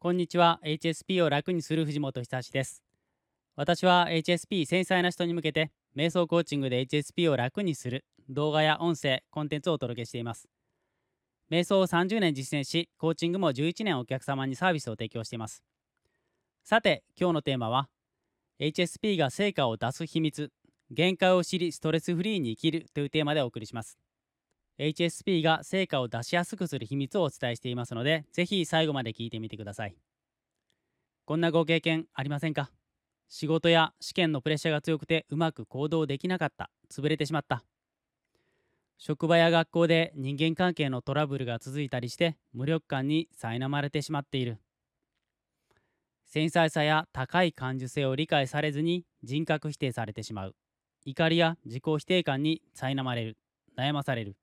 こんにちは。HSP を楽にする藤本久志です。私は HSP 繊細な人に向けて瞑想コーチングで HSP を楽にする動画や音声コンテンツをお届けしています。瞑想を30年実践しコーチングも11年お客様にサービスを提供しています。さて今日のテーマは HSP が成果を出す秘密限界を知りストレスフリーに生きるというテーマでお送りします。HSP が成果を出しやすくする秘密をお伝えしていますのでぜひ最後まで聞いてみてください。こんなご経験ありませんか？仕事や試験のプレッシャーが強くてうまく行動できなかった。潰れてしまった。職場や学校で人間関係のトラブルが続いたりして無力感に苛まれてしまっている。繊細さや高い感受性を理解されずに人格否定されてしまう。怒りや自己否定感に苛まれる。悩まされる。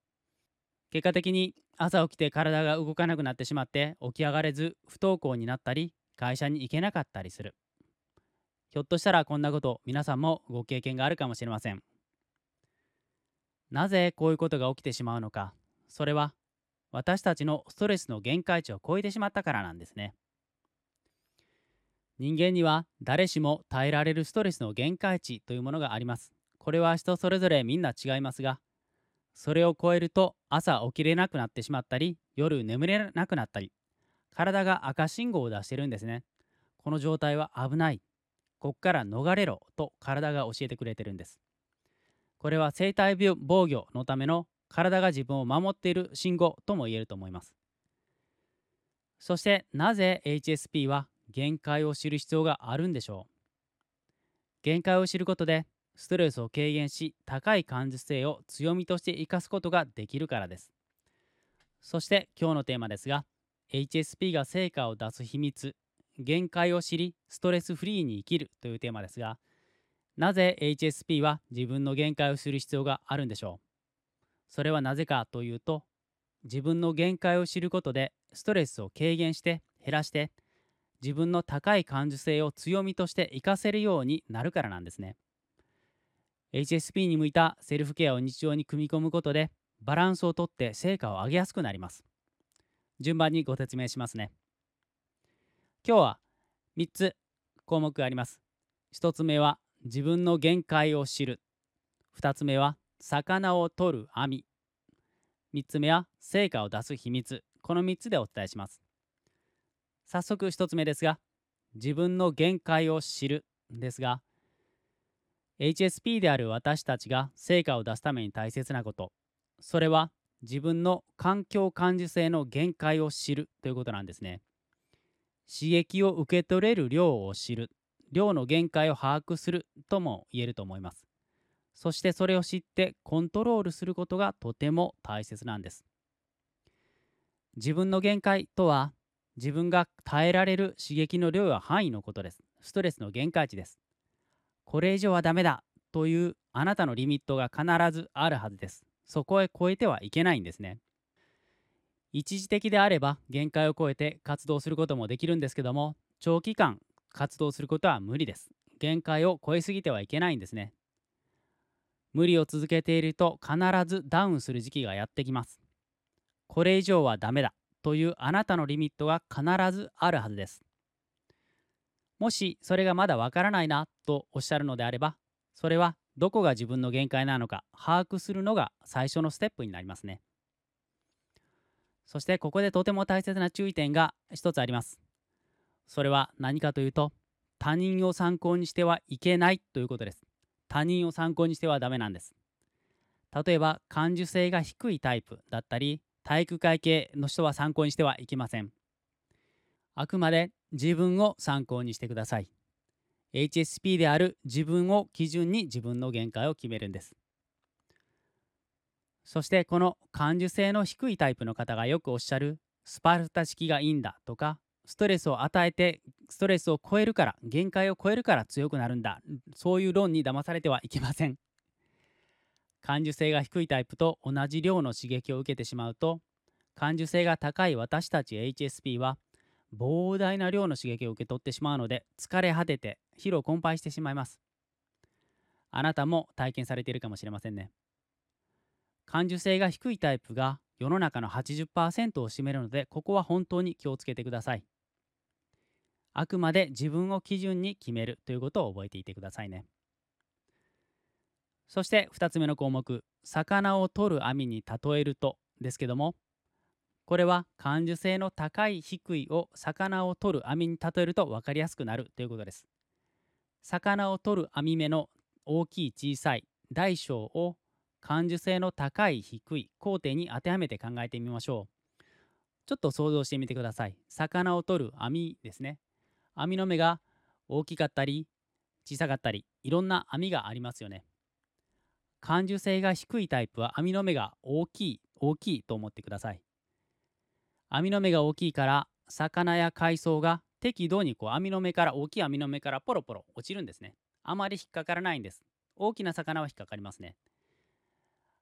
結果的に朝起きて体が動かなくなってしまって起き上がれず不登校になったり会社に行けなかったりする。ひょっとしたらこんなこと皆さんもご経験があるかもしれません。なぜこういうことが起きてしまうのか。それは私たちのストレスの限界値を超えてしまったからなんですね。人間には誰しも耐えられるストレスの限界値というものがあります。これは人それぞれみんな違いますがそれを超えると朝起きれなくなってしまったり夜眠れなくなったり体が赤信号を出してるんですね。この状態は危ない。こっから逃れろと体が教えてくれてるんです。これは生体防御のための体が自分を守っている信号とも言えると思います。そしてなぜ HSP は限界を知る必要があるんでしょう？限界を知ることでストレスを軽減し高い感受性を強みとして生かすことができるからです。そして今日のテーマですが HSP が成果を出す秘密限界を知りストレスフリーに生きるというテーマですがなぜ HSP は自分の限界を知る必要があるんでしょう？それはなぜかというと自分の限界を知ることでストレスを軽減して減らして自分の高い感受性を強みとして活かせるようになるからなんですね。HSP に向いたセルフケアを日常に組み込むことでバランスをとって成果を上げやすくなります。順番にご説明しますね。今日は3つ項目があります。1つ目は自分の限界を知る。2つ目は魚を取る網。3つ目は成果を出す秘密。この3つでお伝えします。早速1つ目ですが自分の限界を知るですが HSP である私たちが成果を出すために大切なこと。それは自分の環境感受性の限界を知るということなんですね。刺激を受け取れる量を知る。量の限界を把握するとも言えると思います。そしてそれを知ってコントロールすることがとても大切なんです。自分の限界とは自分が耐えられる刺激の量や範囲のことです。ストレスの限界値です。これ以上はダメだというあなたのリミットが必ずあるはずです。そこへ超えてはいけないんですね。一時的であれば限界を超えて活動することもできるんですけども長期間活動することは無理です。限界を超えすぎてはいけないんですね。無理を続けていると必ずダウンする時期がやってきます。これ以上はダメだというあなたのリミットが必ずあるはずです。もしそれがまだわからないなとおっしゃるのであれば、それはどこが自分の限界なのか把握するのが最初のステップになりますね。そしてここでとても大切な注意点が一つあります。それは何かというと、他人を参考にしてはいけないということです。他人を参考にしてはダメなんです。例えば感受性が低いタイプだったり体育会系の人は参考にしてはいけません。あくまで自分を参考にしてください。HSP である自分を基準に自分の限界を決めるんです。そしてこの感受性の低いタイプの方がよくおっしゃるスパルタ式がいいんだとかストレスを与えてストレスを超えるから限界を超えるから強くなるんだそういう論に騙されてはいけません感受性が低いタイプと同じ量の刺激を受けてしまうと感受性が高い私たち HSP は膨大な量の刺激を受け取ってしまうので疲れ果てて疲労困憊してしまいます。あなたも体験されているかもしれませんね。感受性が低いタイプが世の中の80%を占めるのでここは本当に気をつけてください。あくまで自分を基準に決めるということを覚えていてくださいね。そして2つ目の項目魚を取る網に例えるとですけどもこれは感受性の高い低いを魚を取る網に例えると分かりやすくなるということです。魚を取る網目の大きい小さい大小を感受性の高い低い工程に当てはめて考えてみましょう。ちょっと想像してみてください。魚を取る網ですね。網の目が大きかったり小さかったりいろんな網がありますよね。感受性が低いタイプは網の目が大きい大きいと思ってください。網の目が大きいから魚や海藻が適度にこう網の目から大きい網の目からポロポロ落ちるんですね。あまり引っかからないんです。大きな魚は引っかかりますね。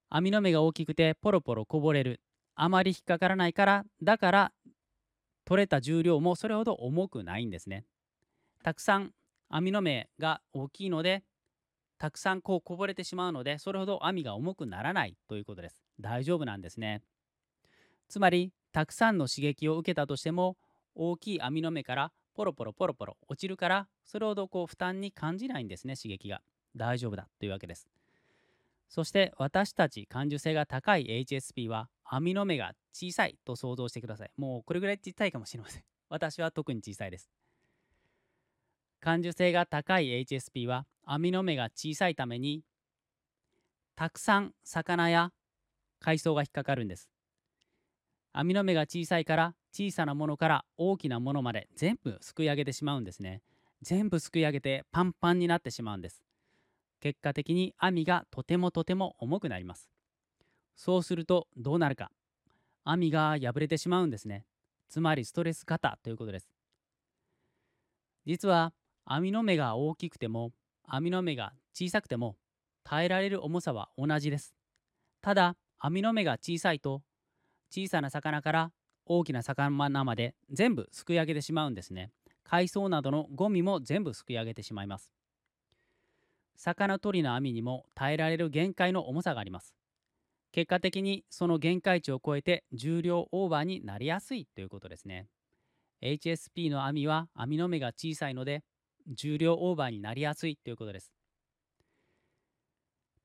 網の目が大きくてポロポロこぼれる。あまり引っかからないからだから取れた重量もそれほど重くないんですね。たくさん網の目が大きいのでたくさんこうこぼれてしまうのでそれほど網が重くならないということです。大丈夫なんですね。つまりたくさんの刺激を受けたとしても大きい網の目からポロポロポロポロ落ちるからそれほどこう負担に感じないんですね刺激が。大丈夫だというわけです。そして私たち感受性が高い HSP は網の目が小さいと想像してください。もうこれぐらい小さいかもしれません。私は特に小さいです。感受性が高い HSP は網の目が小さいためにたくさん魚や海藻が引っかかるんです。網の目が小さいから小さなものから大きなものまで全部すくい上げてしまうんですね。全部すくい上げてパンパンになってしまうんです。結果的に網がとてもとても重くなります。そうするとどうなるか。網が破れてしまうんですね。つまりストレス型ということです。実は網の目が大きくても網の目が小さくても耐えられる重さは同じです。ただ網の目が小さいと小さな魚から大きな魚まで全部すくい上げてしまうんですね。海藻などのゴミも全部すくい上げてしまいます。魚取りの網にも耐えられる限界の重さがあります。結果的にその限界値を超えて重量オーバーになりやすいということですね。HSP の網は網の目が小さいので重量オーバーになりやすいということです。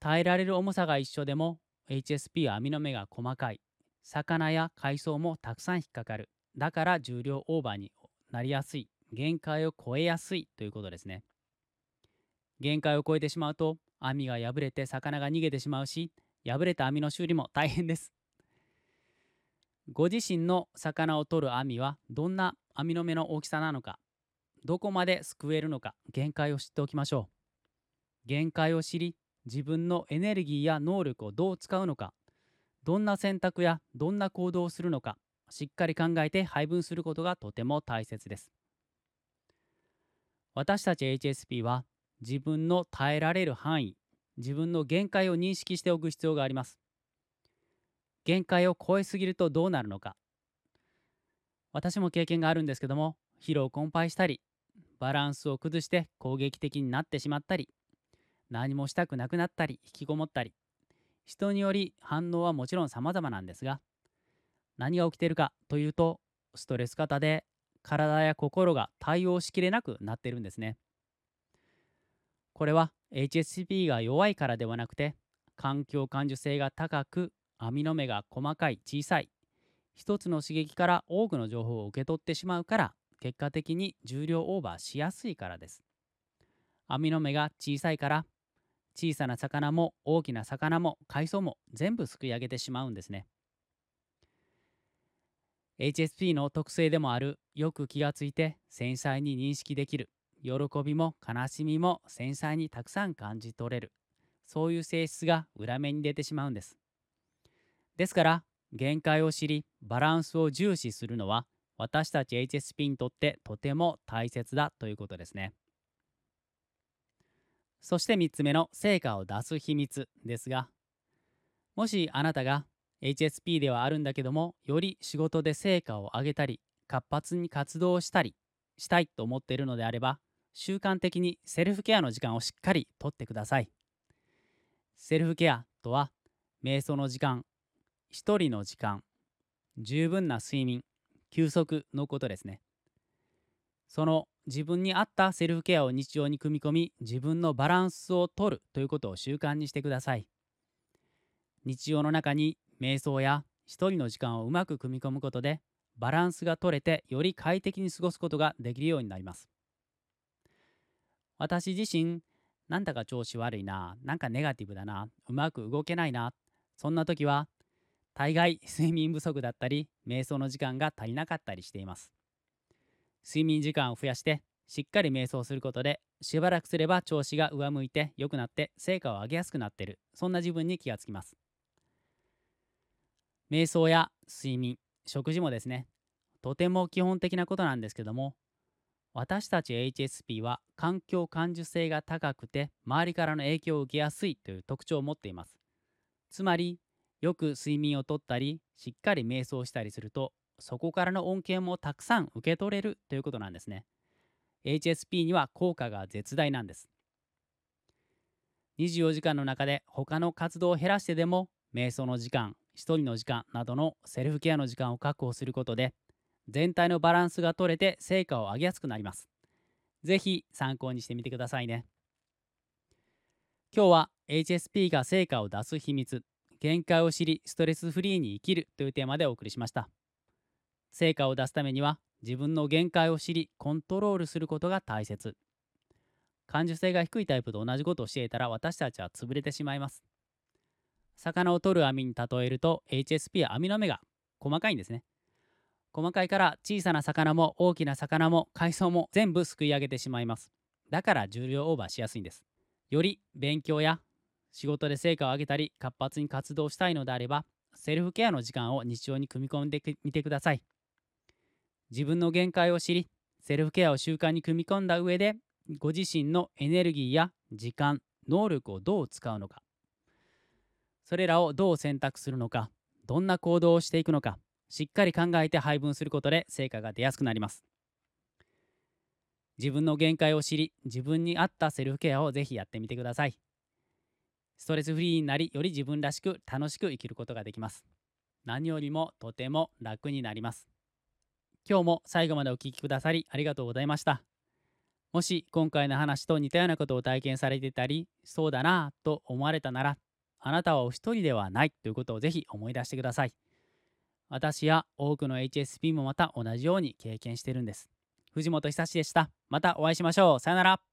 耐えられる重さが一緒でも HSP は網の目が細かい魚や海藻もたくさん引っかかる。だから重量オーバーになりやすい。限界を超えやすいということですね。限界を超えてしまうと網が破れて魚が逃げてしまうし、破れた網の修理も大変です。ご自身の魚を取る網はどんな網の目の大きさなのか、どこまですくえるのか、限界を知っておきましょう。限界を知り、自分のエネルギーや能力をどう使うのか、どんな選択やどんな行動をするのかしっかり考えて配分することがとても大切です。私たち HSP は自分の耐えられる範囲自分の限界を認識しておく必要があります。限界を超えすぎるとどうなるのか。私も経験があるんですけども疲労困憊したりバランスを崩して攻撃的になってしまったり何もしたくなくなったり引きこもったり人により反応はもちろん様々なんですが何が起きているかというとストレス型で体や心が対応しきれなくなっているんですね。これは HSP が弱いからではなくて環境感受性が高く網の目が細かい小さい一つの刺激から多くの情報を受け取ってしまうから結果的に重量オーバーしやすいからです。網の目が小さいから小さな魚も大きな魚も海藻も全部すくい上げてしまうんですね。HSP の特性でもあるよく気がついて繊細に認識できる。喜びも悲しみも繊細にたくさん感じ取れる。そういう性質が裏目に出てしまうんです。ですから限界を知りバランスを重視するのは私たち HSP にとってとても大切だということですね。そして3つ目の成果を出す秘密ですが、もしあなたが HSP ではあるんだけども、より仕事で成果を上げたり、活発に活動したりしたいと思っているのであれば、習慣的にセルフケアの時間をしっかりとってください。セルフケアとは、瞑想の時間、一人の時間、十分な睡眠、休息のことですね。その自分に合ったセルフケアを日常に組み込み自分のバランスをとるということを習慣にしてください。日常の中に瞑想や一人の時間をうまく組み込むことでバランスが取れてより快適に過ごすことができるようになります。私自身なんだか調子悪いななんかネガティブだなうまく動けないなそんな時は大概睡眠不足だったり瞑想の時間が足りなかったりしています。睡眠時間を増やしてしっかり瞑想することでしばらくすれば調子が上向いて良くなって成果を上げやすくなってる。そんな自分に気がつきます。瞑想や睡眠食事もですねとても基本的なことなんですけども私たち HSP は環境感受性が高くて周りからの影響を受けやすいという特徴を持っています。つまりよく睡眠をとったりしっかり瞑想したりするとそこからの恩恵もたくさん受け取れるということなんですね HSP には効果が絶大なんです24時間の中で他の活動を減らしてでも瞑想の時間一人の時間などのセルフケアの時間を確保することで全体のバランスが取れて成果を上げやすくなります。ぜひ参考にしてみてくださいね。今日は HSP が成果を出す秘密、限界を知りストレスフリーに生きるというテーマでお送りしました。成果を出すためには自分の限界を知りコントロールすることが大切。感受性が低いタイプと同じことをしていたら私たちは潰れてしまいます。魚を取る網に例えると HSP は網の目が細かいんですね。細かいから小さな魚も大きな魚も海藻も全部すくい上げてしまいます。だから重量オーバーしやすいんです。より勉強や仕事で成果を上げたり活発に活動したいのであればセルフケアの時間を日常に組み込んでみてください。自分の限界を知りセルフケアを習慣に組み込んだ上でご自身のエネルギーや時間能力をどう使うのか。それらをどう選択するのかどんな行動をしていくのかしっかり考えて配分することで成果が出やすくなります。自分の限界を知り自分に合ったセルフケアをぜひやってみてください。ストレスフリーになりより自分らしく楽しく生きることができます。何よりもとても楽になります。今日も最後までお聴きくださりありがとうございましたもし今回の話と似たようなことを体験されてたりそうだなと思われたならあなたはお一人ではないということをぜひ思い出してください。私や多くの HSP もまた同じように経験してるんです。藤本久志でした。またお会いしましょう。さよなら。